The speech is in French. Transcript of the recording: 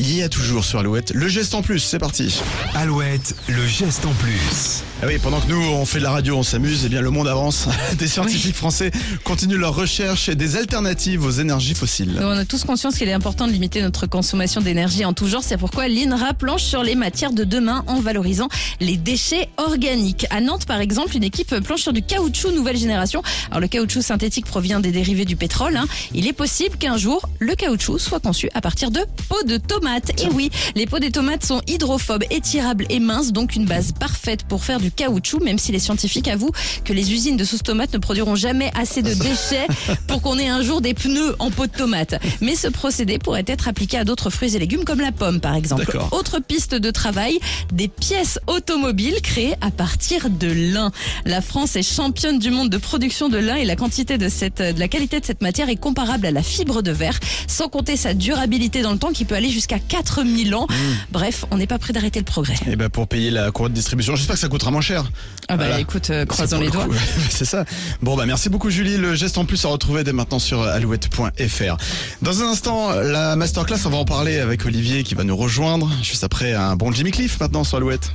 il y a toujours sur Alouette. Le geste en plus, c'est parti. Alouette, le geste en plus. Ah oui, pendant que nous, on fait de la radio, on s'amuse, eh bien le monde avance. Des scientifiques français continuent leurs recherches et des alternatives aux énergies fossiles. On a tous conscience qu'il est important de limiter notre consommation d'énergie en tout genre. C'est pourquoi l'INRA planche sur les matières de demain en valorisant les déchets organiques. À Nantes, par exemple, une équipe planche sur du caoutchouc nouvelle génération. Alors le caoutchouc synthétique provient des dérivés du pétrole. hein. Il est possible qu'un jour, le caoutchouc soit conçu à partir de peaux de tomates. Et oui, les peaux des tomates sont hydrophobes, étirables et minces, donc une base parfaite pour faire du caoutchouc, même si les scientifiques avouent que les usines de sauce tomate ne produiront jamais assez de déchets pour qu'on ait un jour des pneus en peau de tomate. Mais ce procédé pourrait être appliqué à d'autres fruits et légumes comme la pomme par exemple. Autre piste de travail, des pièces automobiles créées à partir de lin. La France est championne du monde de production de lin et la quantité de cette de la qualité de cette matière est comparable à la fibre de verre, sans compter sa durabilité dans le temps qui peut aller jusqu'à 4000 ans. Bref, on n'est pas prêt d'arrêter le progrès. Et ben pour payer la courroie de distribution, j'espère que ça coûtera moins cher. Ah bah Voilà. écoute, euh, croisons les le doigts. C'est ça. Bon bah merci beaucoup Julie. Le geste en plus à retrouver dès maintenant sur alouette.fr. Dans un instant, la masterclass, on va en parler avec Olivier qui va nous rejoindre juste après un bon Jimmy Cliff maintenant sur Alouette.